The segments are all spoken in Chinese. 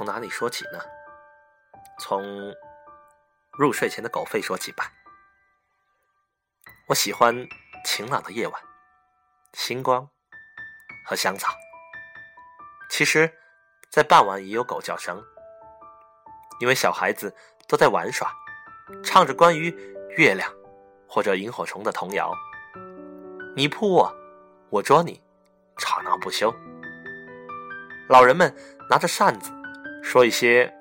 从哪里说起呢？从入睡前的狗吠说起吧。我喜欢晴朗的夜晚，星光和香草。其实，在傍晚也有狗叫声，因为小孩子都在玩耍，唱着关于月亮或者萤火虫的童谣。你扑我，我捉你，吵闹不休。老人们拿着扇子，说一些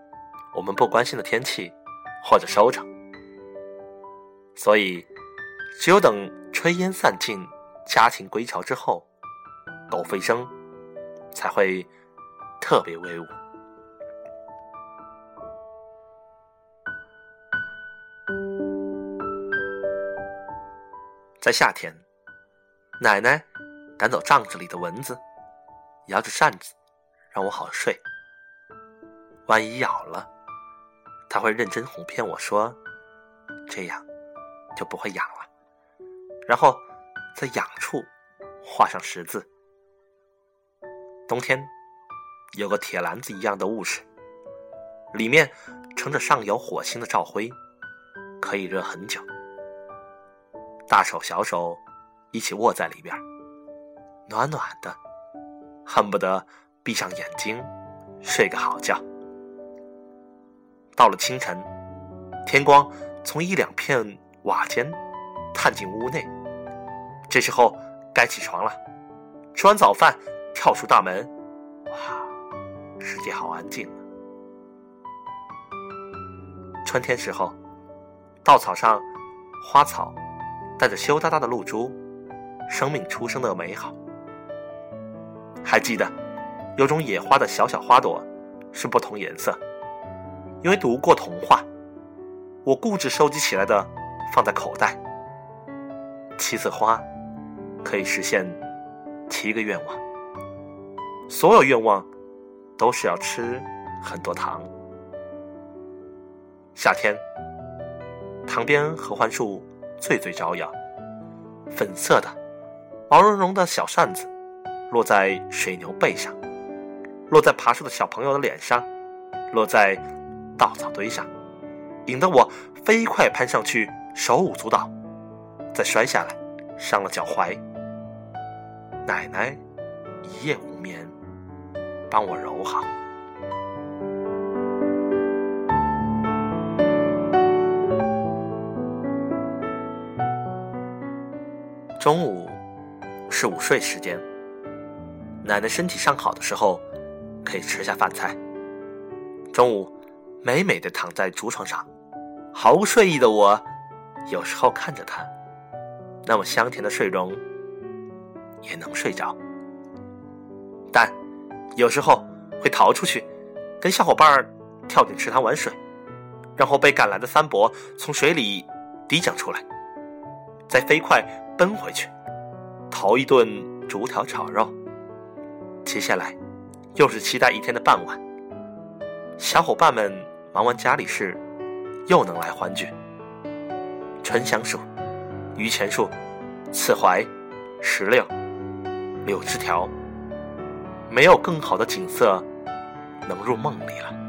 我们不关心的天气或者收成。所以，只有等炊烟散尽、家庭归巢之后，狗吠声才会特别威武。在夏天，奶奶赶走帐子里的蚊子，摇着扇子。让我好睡。万一咬了，他会认真哄骗我说：“这样就不会痒了。”然后在痒处画上十字。冬天有个铁篮子一样的物事，里面盛着上有火星的灶灰，可以热很久。大手小手一起握在里边，暖暖的，恨不得。闭上眼睛，睡个好觉。到了清晨，天光从一两片瓦间探进屋内，这时候该起床了。吃完早饭，跳出大门，哇，世界好安静。春天时候，稻草上花草带着羞答答的露珠，生命出生的美好。还记得。有种野花的小小花朵，是不同颜色。因为读过童话，我固执收集起来的，放在口袋。七色花，可以实现七个愿望。所有愿望，都是要吃很多糖。夏天，塘边合欢树最最招摇，粉色的、毛茸茸的小扇子，落在水牛背上。落在爬树的小朋友的脸上，落在稻草堆上，引得我飞快攀上去，手舞足蹈，再摔下来，伤了脚踝。奶奶一夜无眠，帮我揉好。中午是午睡时间，奶奶身体尚好的时候。可以吃下饭菜。中午，美美的躺在竹床上，毫无睡意的我，有时候看着他，那么香甜的睡容，也能睡着。但有时候会逃出去，跟小伙伴跳进池塘玩水，然后被赶来的三伯从水里提将出来，再飞快奔回去，头一顿竹条炒肉。接下来。又是期待一天的傍晚，小伙伴们忙完家里事，又能来欢聚。沉香树、榆钱树、刺槐、石榴、柳枝条，没有更好的景色能入梦里了。